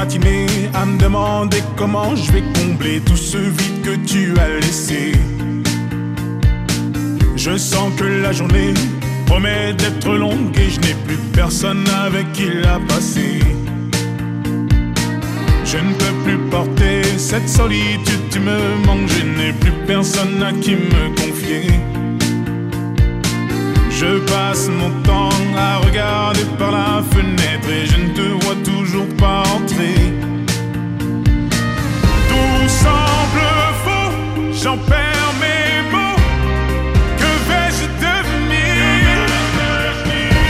À me demander comment je vais combler tout ce vide que tu as laissé. Je sens que la journée promet d'être longue et je n'ai plus personne avec qui la passer. Je ne peux plus porter cette solitude, tu me manques, je n'ai plus personne à qui me confier. Je passe mon temps à regarder par la fenêtre et je ne te vois toujours pas entrer. Tout semble faux, j'en perds mes mots. Que vais-je devenir?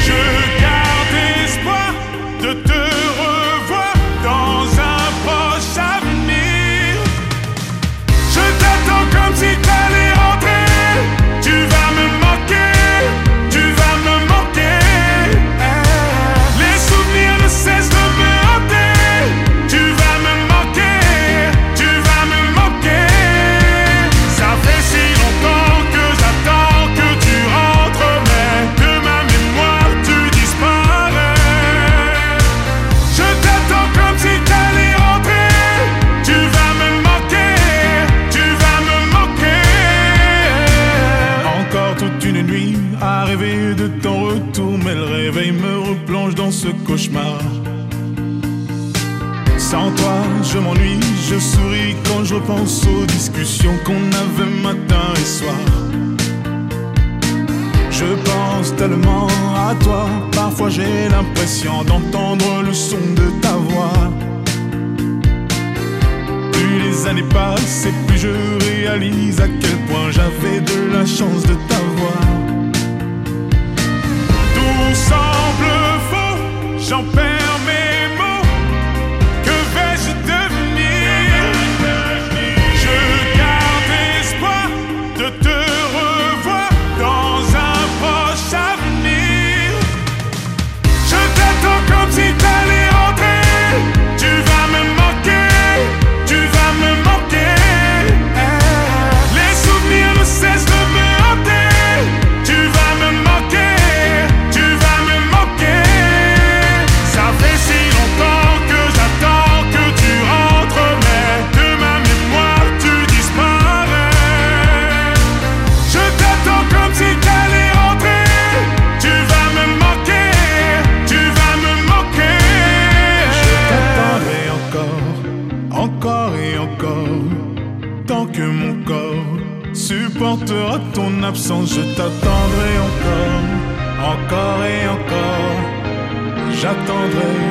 Je garde espoir de te revoir dans un proche avenir. Je t'attends comme si t'allais cauchemar. Sans toi, je m'ennuie, je souris quand je repense aux discussions qu'on avait matin et soir. Je pense tellement à toi, parfois j'ai l'impression d'entendre le son de ta voix. Plus les années passent et plus je réalise à quel point j'avais de la chance de t'avoir. Tout semble j'en perds mes absence, je t'attendrai encore, encore et encore. J'attendrai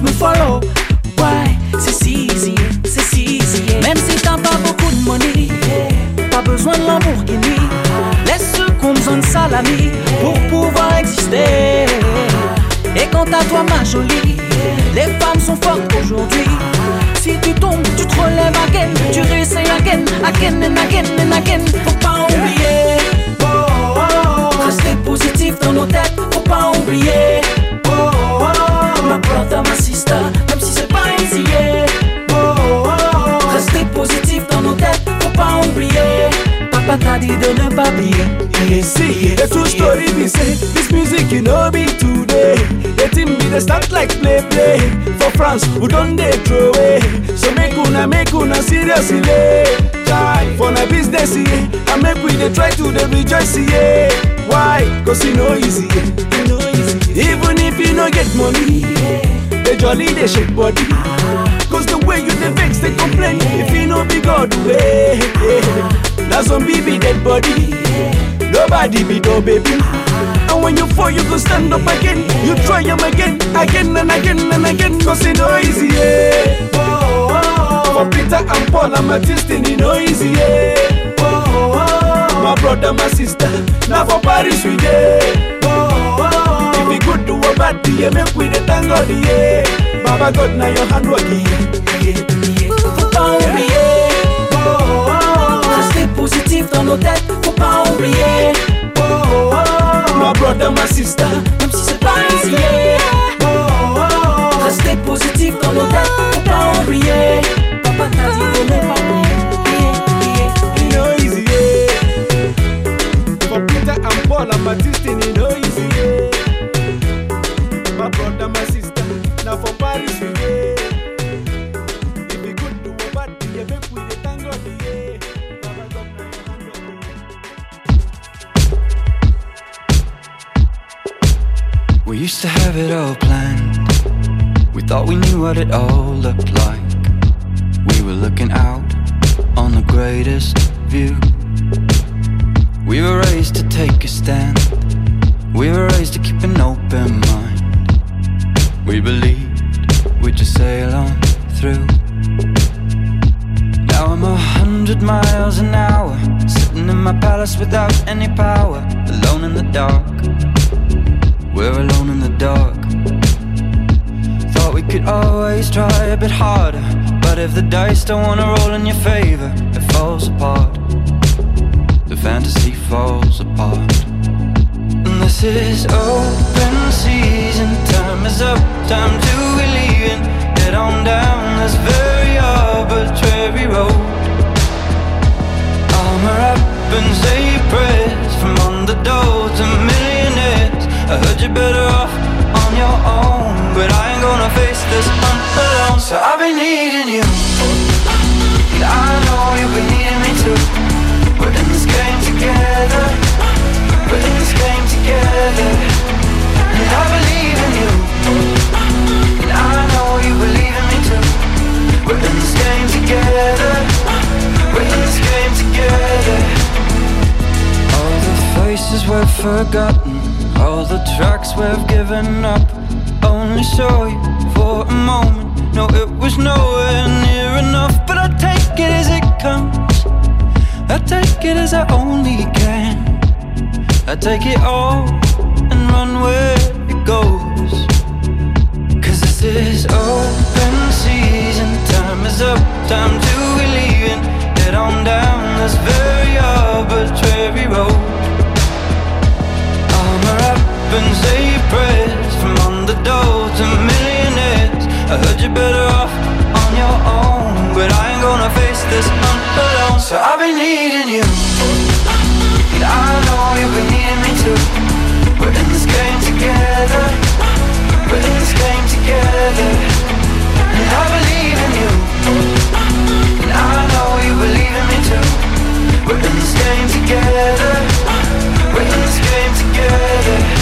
me follow. Why? C'est si easy, c'est si easy. Même si t'as pas beaucoup de money, t'as besoin de l'amour qui nuit. Laisse ceux qu'on besoin de salami pour pouvoir exister. Et quant à toi, ma jolie, les femmes sont fortes aujourd'hui. Si tu tombes, tu te relèves again, tu réessayes again, again and again. start like play play. For france we don't dey throw away? So make una make una seriously Try for na business yeah. and make we dey try to dey rejoice yeah. why? Cause e no easy even if you no get money they jolly they shake body. Ah. Cause the way you dey vex they complain. If e no be god way na some be dead body. Nobody be no baby. Ah when you fall, you go stand up again. You try him again, again and again and again. Cause it no easy, yeah. Oh. oh, oh. For Peter and Paul, I'm a destiny, no easy, yeah. Oh, my brother, my sister, now for Paris we day. If it good to a bad, yeah, make we the thank God, yeah. Baba God, now your hand working, yeah. Oh, yeah. yeah. Oh, oh, oh. Stay positive, don't no death, for power, yeah. more than my. Même si c'est pas easy. Yeah. Oh, oh, oh. Restez positif dans nos têtes, faut pas oublier. it all. forgotten all the tracks we've given up. Only saw you for a moment. No, it was nowhere near enough, but I take it as it comes. I take it as I only can. I take it all and run where it goes. Cause this is open season. Time is up, time to be leaving. Head on down this very arbitrary road ribbons say your prayers From underdog to millionaires I heard you're better off on your own But I ain't gonna face this alone. So I've been needing you And I know you've been needing me too. We're in this game together We're in this game together. And I believe in you And I know you believe in me too. We're in this game together we're in this game together.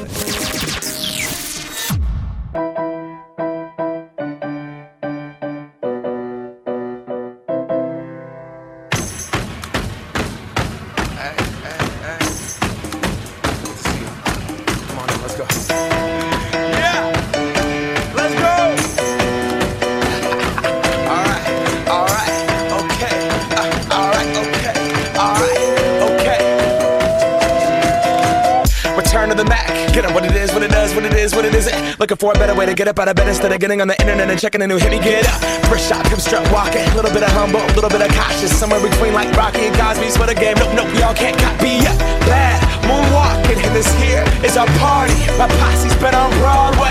get up out of bed instead of getting on the internet and checking a new hit. Me get up, first shot, hip strut walking. A little bit of humble, a little bit of cautious. Somewhere between like Rocky and Cosby's for the game. Nope, nope, y'all can't copy up. Bad moonwalking, and this here is our party. My posse's been on Broadway,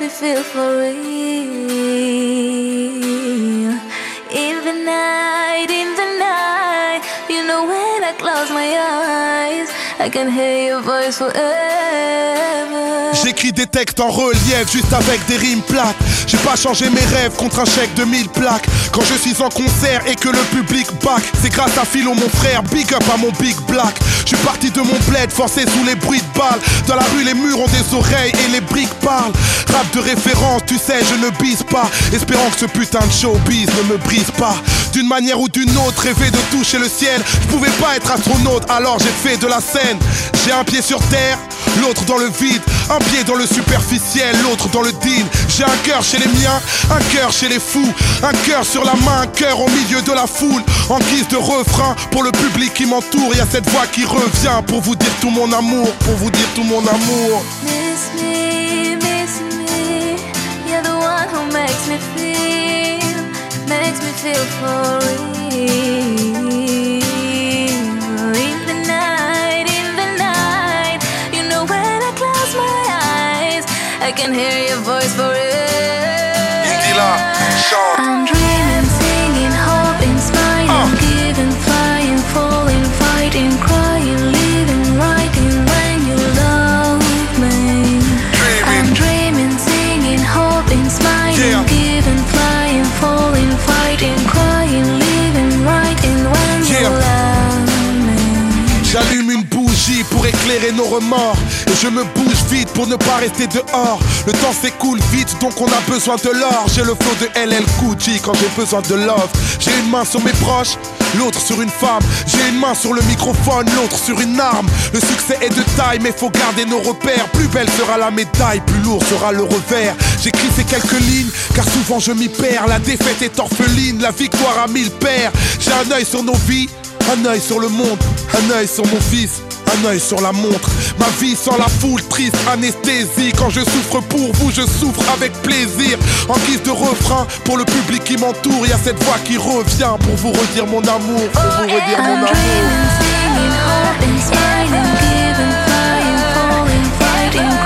makes me feel for real. In the night, in the night, you know when I close my eyes, I can hear your voice forever. J'écris des textes en relief, juste avec des rimes plates. J'ai pas changé mes rêves contre un chèque de 1000 plaques. Quand je suis en concert et que le public back, c'est grâce à Philo, mon frère. Big up à mon big black. Je suis parti de mon bled, forcé sous les bruits de balles. Dans la rue, les murs ont des oreilles et les briques parlent. Rap de référence, tu sais, je ne bise pas. Espérant que ce putain de showbiz ne me brise pas. D'une manière ou d'une autre, rêver de toucher le ciel. Je pouvais pas être astronaute, alors j'ai fait de la scène. J'ai un pied sur terre, l'autre dans le vide, un pied dans le superficiel, l'autre dans le deal. J'ai un cœur chez les miens, un cœur chez les fous, un cœur sur la main, un cœur au milieu de la foule, en guise de refrain pour le public qui m'entoure. Y a cette voix qui revient pour vous dire tout mon amour, pour vous dire tout mon amour. Can hear your voice forever. Indila, chante. I'm dreaming, singing, hoping, smiling, giving, flying, falling, fighting, crying, living, writing when you love me. I'm dreaming, singing, hoping, smiling, Yeah. giving, flying, falling, fighting, crying, living, writing when you love me. J'allume une bougie pour éclairer nos remords Et je me bouge vite pour ne pas rester dehors Le temps s'écoule vite donc on a besoin de l'or J'ai le flow de LL J quand j'ai besoin de love J'ai une main sur mes proches L'autre sur une femme, j'ai une main sur le microphone, l'autre sur une arme. Le succès est de taille, mais faut garder nos repères. Plus belle sera la médaille, plus lourd sera le revers. J'écris ces quelques lignes, car souvent je m'y perds. La défaite est orpheline, la victoire a mille pères. J'ai un œil sur nos vies, un œil sur le monde, un œil sur mon fils, un œil sur la montre. Ma vie sans la foule, triste anesthésie. Quand je souffre pour vous, je souffre avec plaisir. En guise de refrain, pour le public qui m'entoure, il y a cette voix qui revient pour vous redire mon amour, pour vous redire mon I'm amour.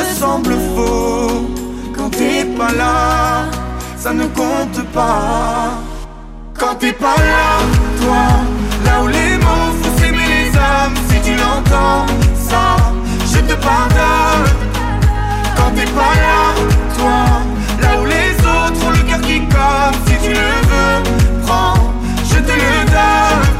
me semble faux. Quand t'es pas là, ça ne compte pas. Quand t'es pas là, toi, là où les mots font s'aimer les âmes, si tu l'entends, ça, je te pardonne. Quand t'es pas là, toi, là où les autres ont le cœur qui colle, si tu le veux, prends, je te le donne.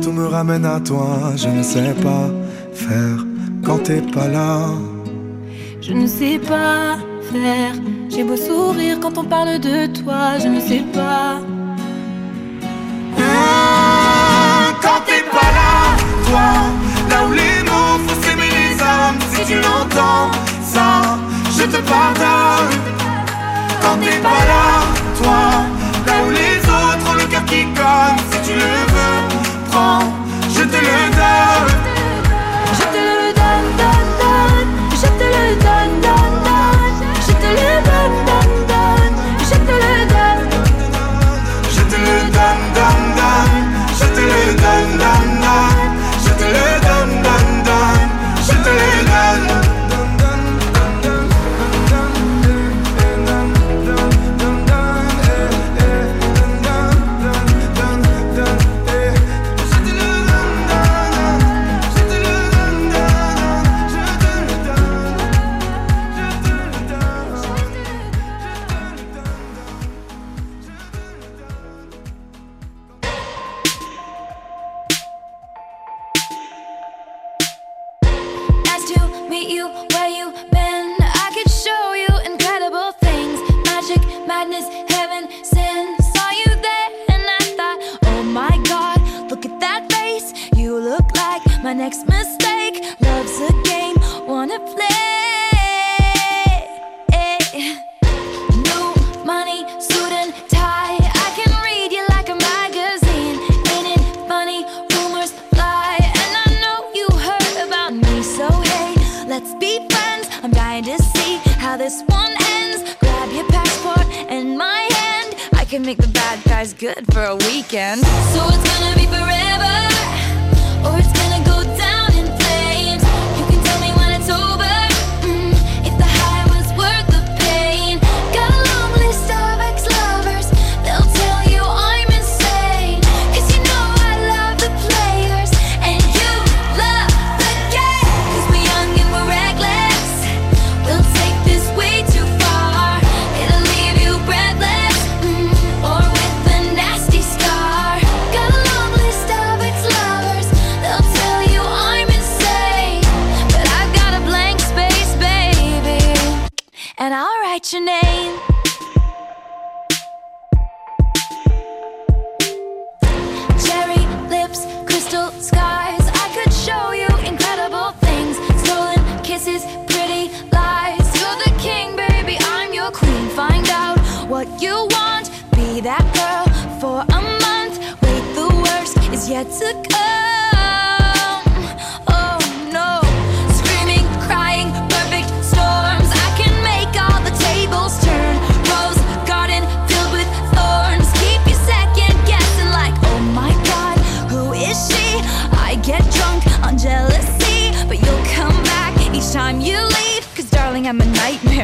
tout me ramène à toi. Je ne sais pas faire quand t'es pas là. Je ne sais pas faire. J'ai beau sourire quand on parle de toi. Je ne sais pas. Hein, quand t'es pas là, toi, là où les mots font s'aimer les hommes. Si tu l'entends, ça, je te pardonne. Quand t'es pas là, toi, là où les autres ont le cœur qui cogne. Si tu le veux je te le donne. what you want. Be that girl for a month. Wait, the worst is yet to come.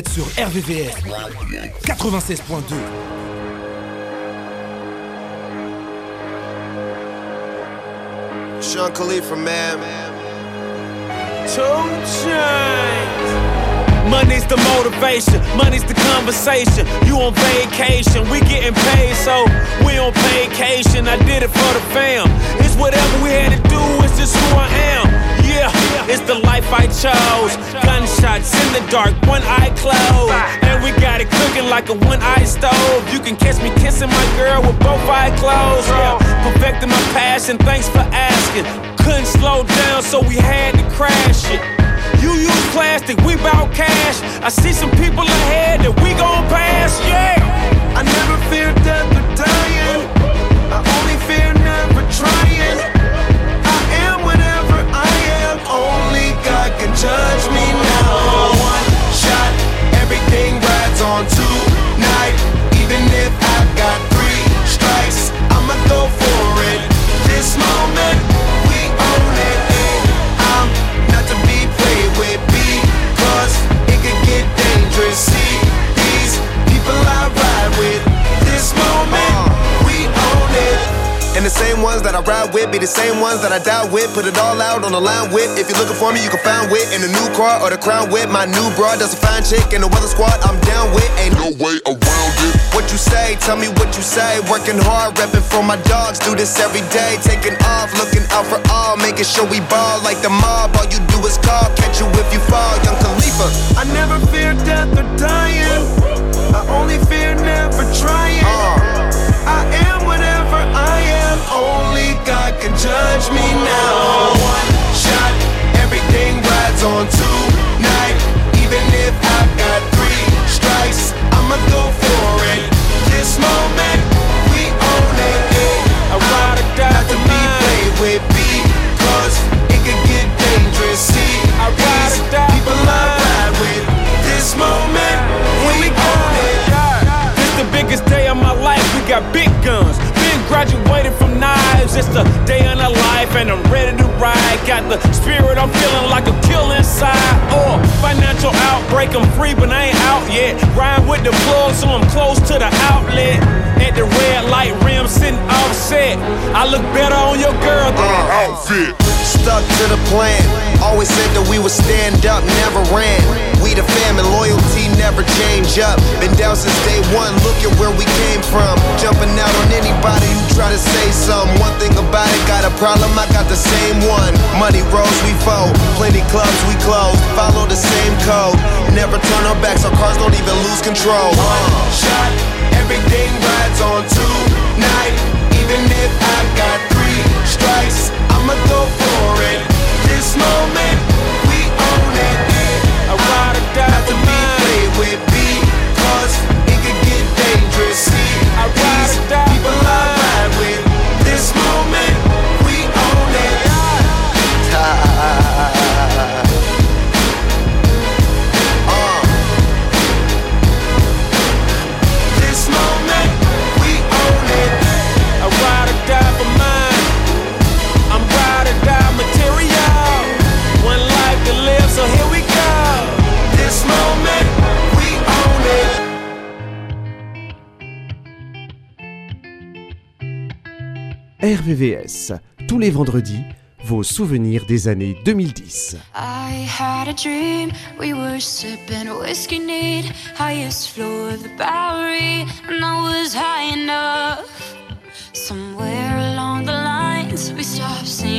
Êtes sur RVVS 96.2. Sean Khalifa, man. Two chains. Money's the motivation, money's the conversation. You on vacation, we getting paid, so we on vacation. I did it for the fam. It's whatever we had to do, it's just who I am. Yeah, it's the life I chose. Gunshots in the dark, one eye closed. And we got it cooking like a one eye stove. You can catch me kissing my girl with both eyes closed. Yeah, perfecting my passion, thanks for asking. Couldn't slow down, so we had to crash it. You use plastic, we bout cash. I see some people ahead that we gon' pass, yeah. I never fear death or dying. I only fear never trying. I am whatever I am. Only God can judge me the same ones that I ride with be the same ones that I die with. Put it all out on the line with. If you're looking for me, you can find wit in the new car or the crown with. My new broad does a fine chick in the weather squad. I'm down with. Ain't no way around it. What you say? Tell me what you say. Working hard, repping for my dogs. Do this every day. Taking off, looking out for all. Making sure we ball like the mob. All you do is call. Catch you if you fall. Young Khalifa. I never fear death or dying. I only fear never trying. Uh. I am whatever I am. Only God can judge me now. One shot, everything rides on tonight. Even if I've got three strikes, I'ma go for it. This moment, we own it. I ride or die Not to be played with because it could get dangerous. See, I ride or die people I ride with. This moment, we own it. This the biggest day of my life. We got big guns. Been graduated from knives. It's the day in the life, and I'm ready to ride. Got the spirit, I'm feeling like a kill inside. Or financial outbreak, I'm free, but I ain't out yet. Ride with the plug, so I'm close to the outlet. At the red light rim, sitting offset. I look better on your girl than Uh, an outfit. Stuck to the plan. Always said that we would stand up, never ran. We the family, loyalty never change up. Been down since day one, look at where we came from. Jumping out on anybody who try to say something. One thing about it, got a problem, I got the same one. Money rolls, we fold. Plenty clubs, we close. Follow the same code. Never turn our backs, our cars don't even lose control. One shot, everything rides on tonight. Even if I got three strikes, I'ma go for it. This moment, We. Tous les vendredis, vos souvenirs des années 2010. I had a dream, we were sipping whiskey neat, highest floor of the Bowery, and I was high enough. Somewhere along the lines, we stopped seeing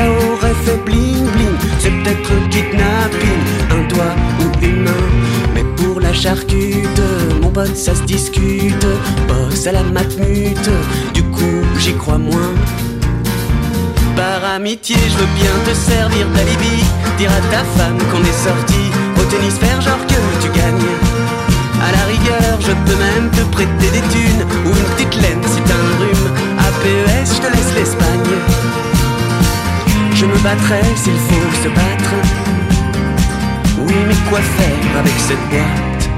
ça aurait fait bling bling. C'est peut-être kidnapping, un doigt ou une main. Mais pour la charcute, mon pote, ça se discute. Bosse à la matmute, du coup j'y crois moins. Par amitié, je veux bien te servir d'alibi. Dire à ta femme qu'on est sorti au tennis, faire genre que tu gagnes. À la rigueur, je peux même te prêter des thunes ou une petite laine si t'as un rhume. À PES, je te laisse l'Espagne. Je me battrai s'il faut se battre. Oui, mais quoi faire avec cette boîte?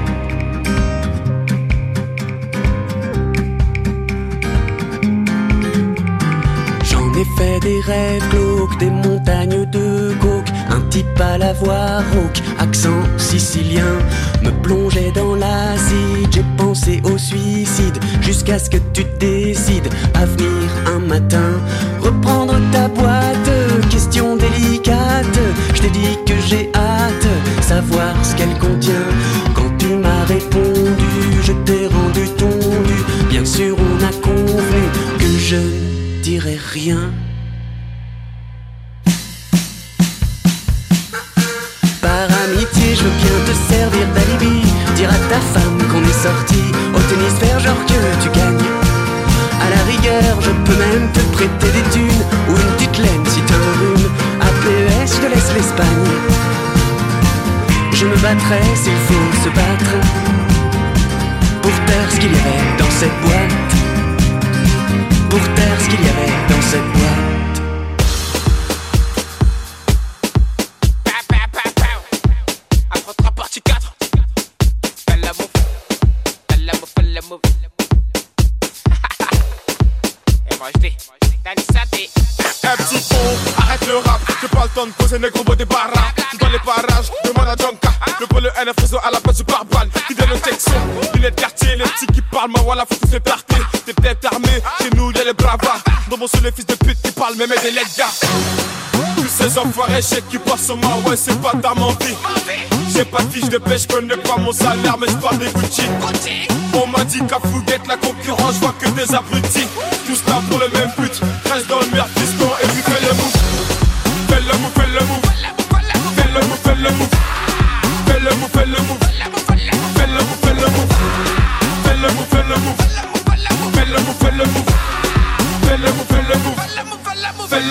J'en ai fait des rêves glauques, des montagnes de coke, un type à la voix rauque, accent sicilien, me plongeait dans l'acide, j'ai pensé au suicide, jusqu'à ce que tu décides. À venir un matin, reprendre ta boîte, que j'ai hâte, savoir ce qu'elle contient, quand tu m'as répondu, je t'ai rendu tondu, bien sûr on a convenu que je ne dirai rien. Par amitié, je veux bien te servir d'alibi. Dire à ta femme qu'on est sorti au tennis, faire genre que tu gagnes. À la rigueur, je peux même te prêter des thunes ou une petite laine te laisse l'Espagne. Je me battrai s'il faut se battre pour taire ce qu'il y avait dans cette boîte. Pour taire ce qu'il y avait dans cette boîte. De poser négro beau des baraques. Tu dans les parages, demande à. Le pôle NF réseau à la place du pare-balles. Qui donne le texte, lunettes quartier, les petits qui parlent, ma voilà, faut tous les tarter. Des têtes armées, chez nous y'a les bravas. Dans mon seul les fils de pute qui parlent, même des gars. Tous ces enfoirés, je qui passent sur ma ouais, c'est pas ta mentie. J'ai pas de fiche de pêche, connais pas mon salaire, mais j'parle des Gucci. On m'a dit qu'à Fouguette, la concurrence, vois que des abrutis. Tous là pour le même but, reste dans le merde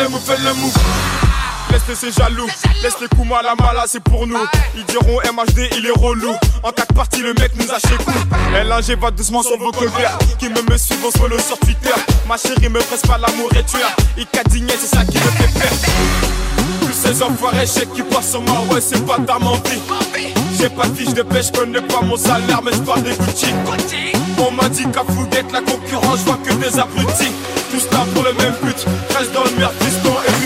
le move, fais le. Laisse ces jaloux, laisse les coups mal à mala, c'est pour nous. Ils diront MHD, il est relou. En quatre parties, le mec nous a chez coup. LNG va doucement sur vos colverts. Qui me me suivent, on se follow sur Twitter. Ma chérie me presse pas l'amour et tu. Il cadigné, c'est ça qui me fait peur. Tous ces enfoirés, chèques qui passent sur moi, ouais, c'est pas ta menti. J'ai pas de fiche de pêche, connais pas mon salaire, mais j'parle des Gucci. On m'a dit qu'à Fouguette, la concurrence, je vois que des abrutis. Tous là pour le même but, reste dans le merde, piston, et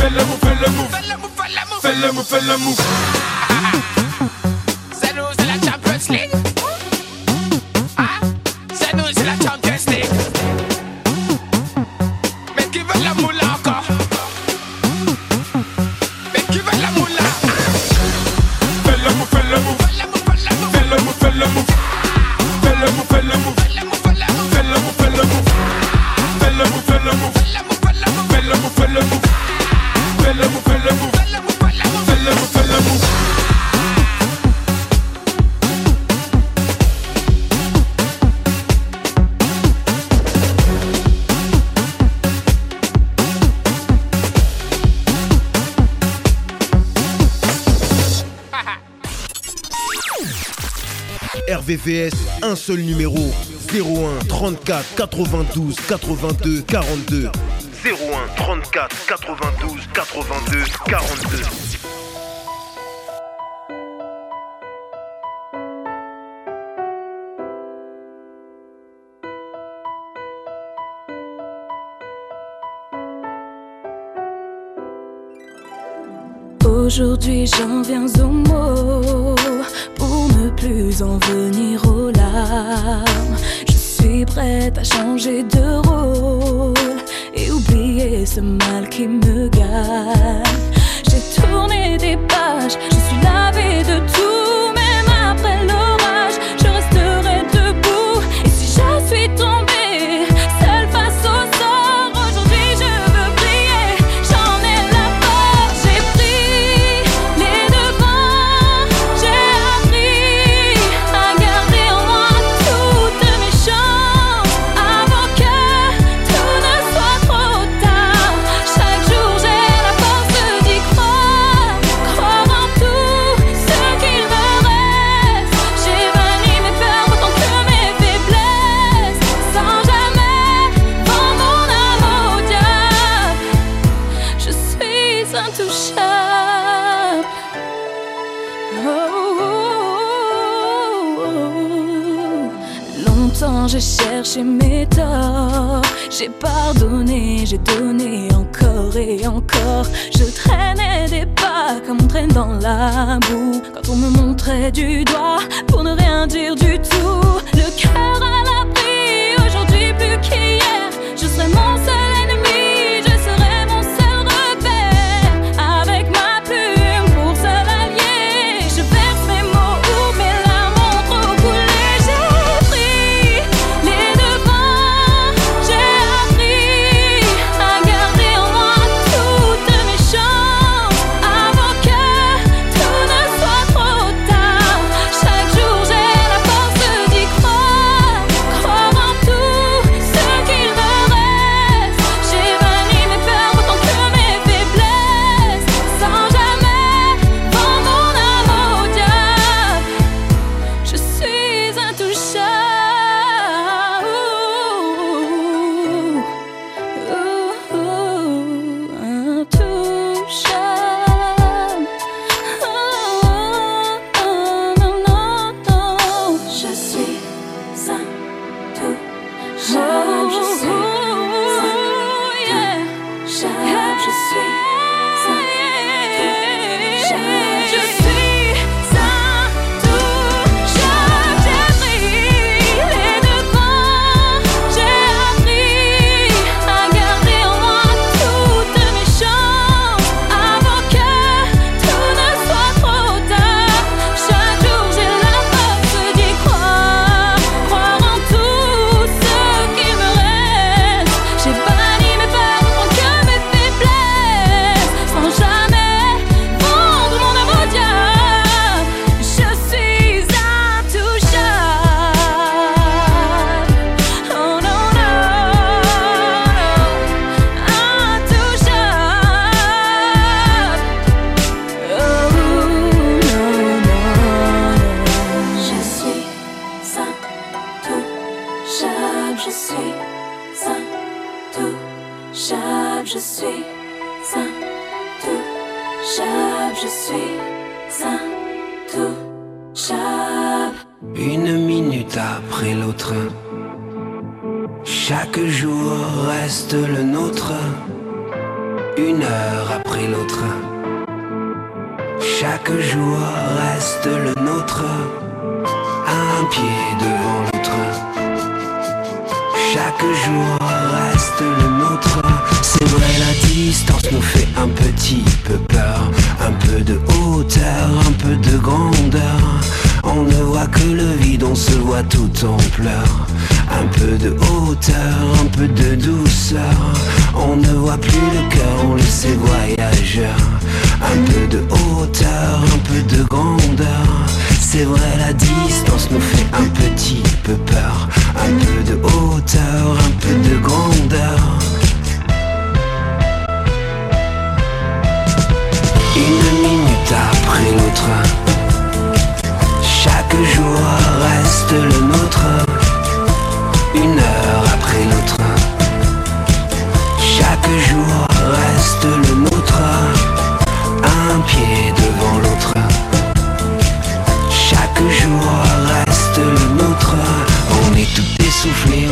Fais le move, fais le move. Fais le move, fais le move. C'est nous, c'est la Champions League. RVVS, un seul numéro. 01 34 92 82 42 01 34 92 82 42 Aujourd'hui j'en viens pour ne plus en venir aux larmes. Je suis prête à changer de rôle et oublier ce mal qui me gagne. J'ai tourné des pages, je suis lavée de tout, j'ai pardonné, j'ai donné encore et encore. Je traînais des pas comme on traîne dans la boue. Quand on me montrait du doigt pour ne rien dire du tout, peu peur. Un peu de hauteur, un peu de grandeur. Une minute après l'autre, chaque jour reste le nôtre. Une heure après l'autre, chaque jour reste le nôtre. Un pied devant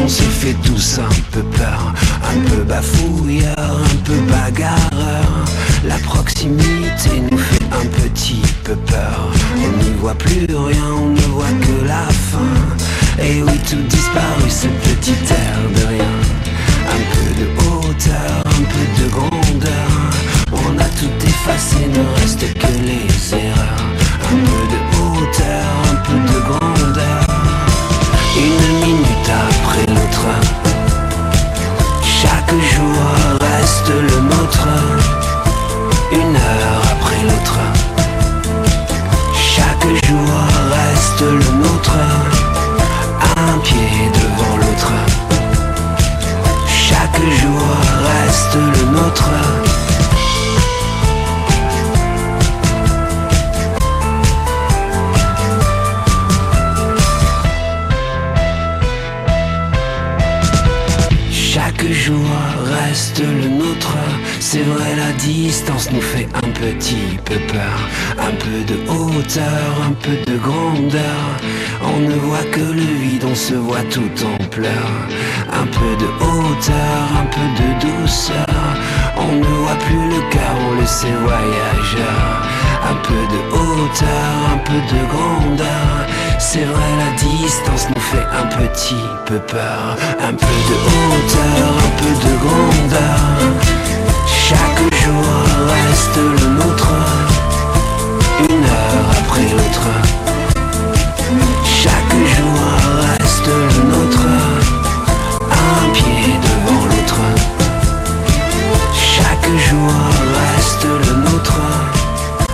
on se fait tous un peu peur, un peu bafouilleur, un peu bagarreur. La proximité nous fait un petit peu peur. On n'y voit plus rien, on ne voit que la fin. Et oui, tout disparu, ce petit air de rien. Un peu de hauteur, un peu de grandeur. On a tout effacé, ne reste que les erreurs. Un peu de hauteur, Une minute après l'autre. Chaque jour reste le nôtre. Une heure après l'autre. Chaque jour reste le nôtre. Un pied devant l'autre. Chaque jour reste le nôtre. C'est vrai, la distance nous fait un petit peu peur. Un peu de hauteur, un peu de grandeur. On ne voit que le vide, on se voit tout en pleurs. Un peu de hauteur, un peu de douceur. On ne voit plus le cœur, on le sait voyageur. Un peu de hauteur, un peu de grandeur. C'est vrai, la distance nous fait un petit peu peur. Un peu de hauteur, un peu de grandeur. Jour reste le nôtre. Une heure après l'autre. Chaque jour reste le nôtre. Un pied devant l'autre. Chaque jour reste le nôtre.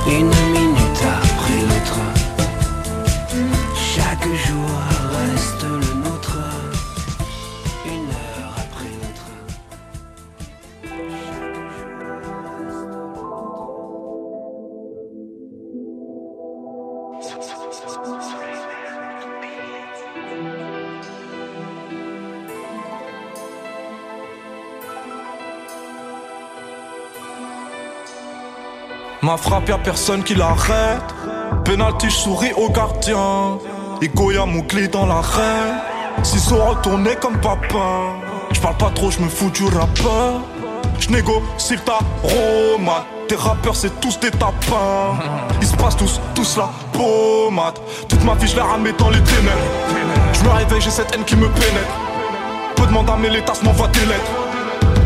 Une minute Ma frappe, y'a personne qui l'arrête. Penalty, je souris au gardien. Et Goya, mon clé dans l'arène. Sont retournés comme papa. Je parle pas trop, je me fous du rappeur. Je négocie ta romade. Tes rappeurs, c'est tous des tapins. Ils se passent tous, tous la pommade. Toute ma vie, je ramé dans les ténèbres. Je me réveille, j'ai cette haine qui me pénètre. Peu demande à mes tasses m'envoie des lettres.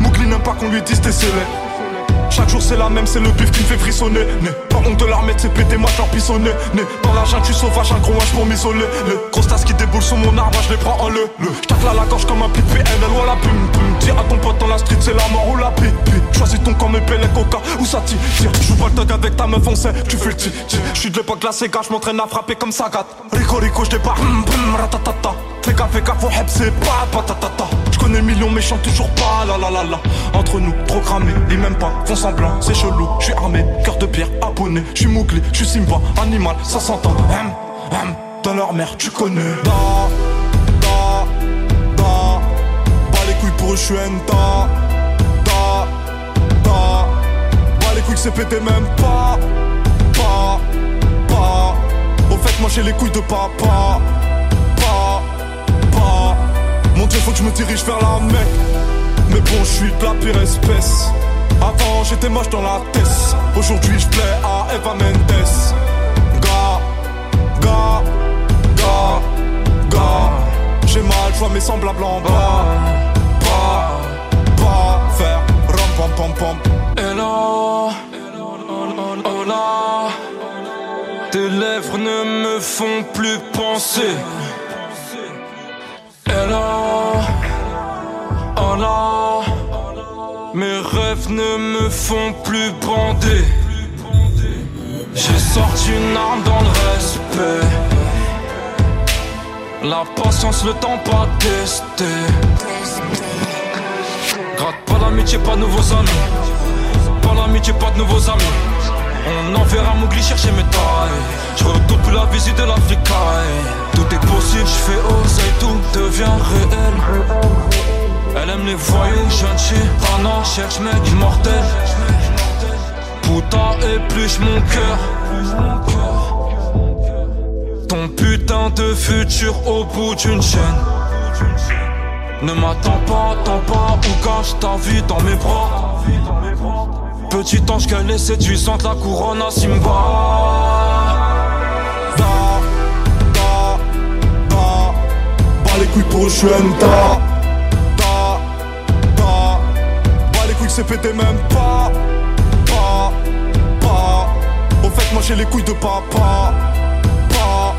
Mougli n'aime pas qu'on lui dise tes célèbres. Chaque jour c'est la même, c'est le bif qui me fait frissonner. Né. Pas honte de la remettre, c'est pété, moi j'en pissonné. Né. Dans la jungle, tu sauvage, un gros hache pour m'isoler. Le gros tas qui déboule sur mon arbre, je les prends en le. le. J'tacle à la gorge comme un pipi, PNL ou la pum pum. Dis à ton pote dans la street, c'est la mort ou la pipi. Choisis ton camp, mes pelles, coca ou ça tire. Joue pas le thug avec ta meuf, on sait, tu fais le ti. J'suis de l'époque la Sega, j'm'entraîne à frapper comme Sagat. Rico Rico, j'débarque, bum bum, ratatata. Fais gaffe, fais gaffe, au heb, c'est pas patatata. J'connais le million, mais chante toujours pas, la la la la. Entre nous, trop cramé, ils m'aiment pas, font semblant, c'est chelou. J'suis armé, cœur de pierre, abonné. J'suis mougli, j'suis Simba, animal, ça s'entend. Hum, hum, dans leur mère, tu connais. Da, da, da. Bas les couilles pour eux, j'suis enta. Da, da. Les couilles, c'est pété même pas. Pas, pas. Au fait, moi j'ai les couilles de papa. Dieu, faut que je me dirige vers la mec. Mais bon, je suis de la pire espèce. Avant, j'étais moche dans la tête. Aujourd'hui, je plais à Eva Mendes. Gars, gars, gars, gars. J'ai mal, je vois mes semblables en bas. Pas, pas faire rom pom pom pom. Hello, là, tes lèvres ne me font plus penser. Mes rêves ne me font plus bander. J'ai sorti une arme dans le respect. La patience, le temps pas testé. Gratte pas l'amitié, pas de nouveaux amis. Pas l'amitié, pas de nouveaux amis. On enverra Mougli chercher mes tailles. Je redoute plus la visite de l'Africaille. Tout est possible, je fais oser, tout devient réel. Elle aime les voyous, gentil. Rana cherche mec immortel. Putain, épluche mon cœur. Ton putain de futur au bout d'une chaîne. Ne m'attends pas, attends pas, ou cache ta vie dans mes bras? Petit ange qu'elle est séduisante, la couronne à Simba. Da, da, da. Bas les couilles pour enta. Da, da. Bas les couilles, c'est pété même pas. Pas, pas. Au fait, moi j'ai les couilles de papa. Pas,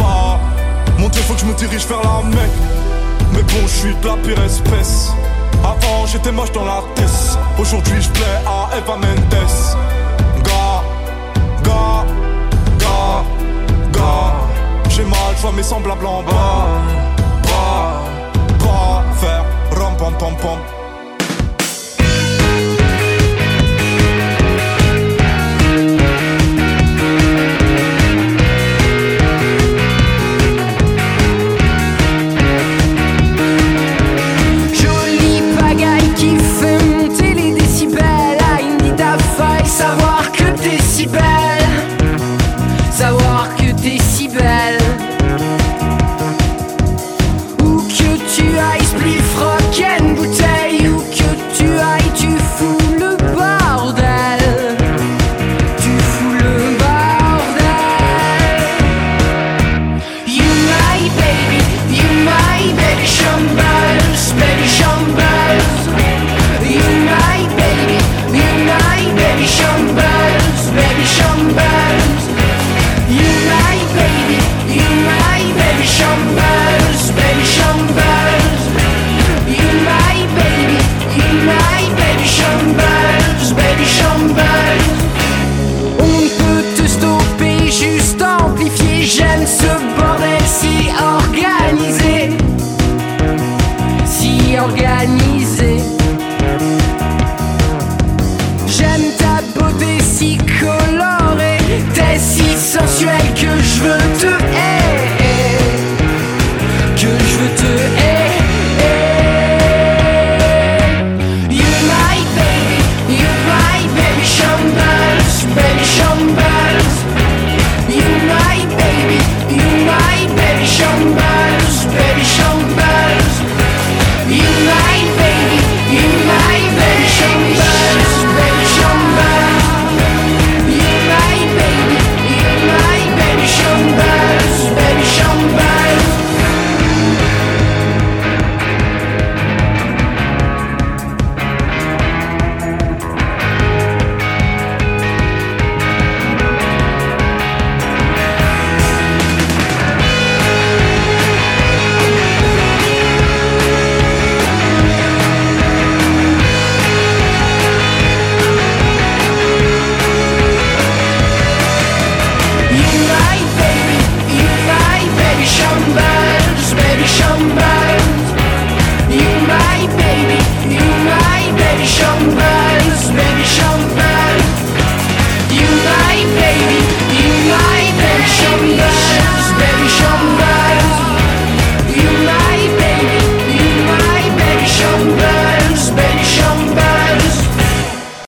pas. Mon dieu, faut que je me dirige vers la mec. Mais bon, je suis de la pire espèce. Avant, j'étais moche dans la tête. Aujourd'hui, je plais à Eva Mendes. Gars, gars, gars, gars. J'ai mal, je vois mes semblables en bas. Pas faire rom pom pom pom.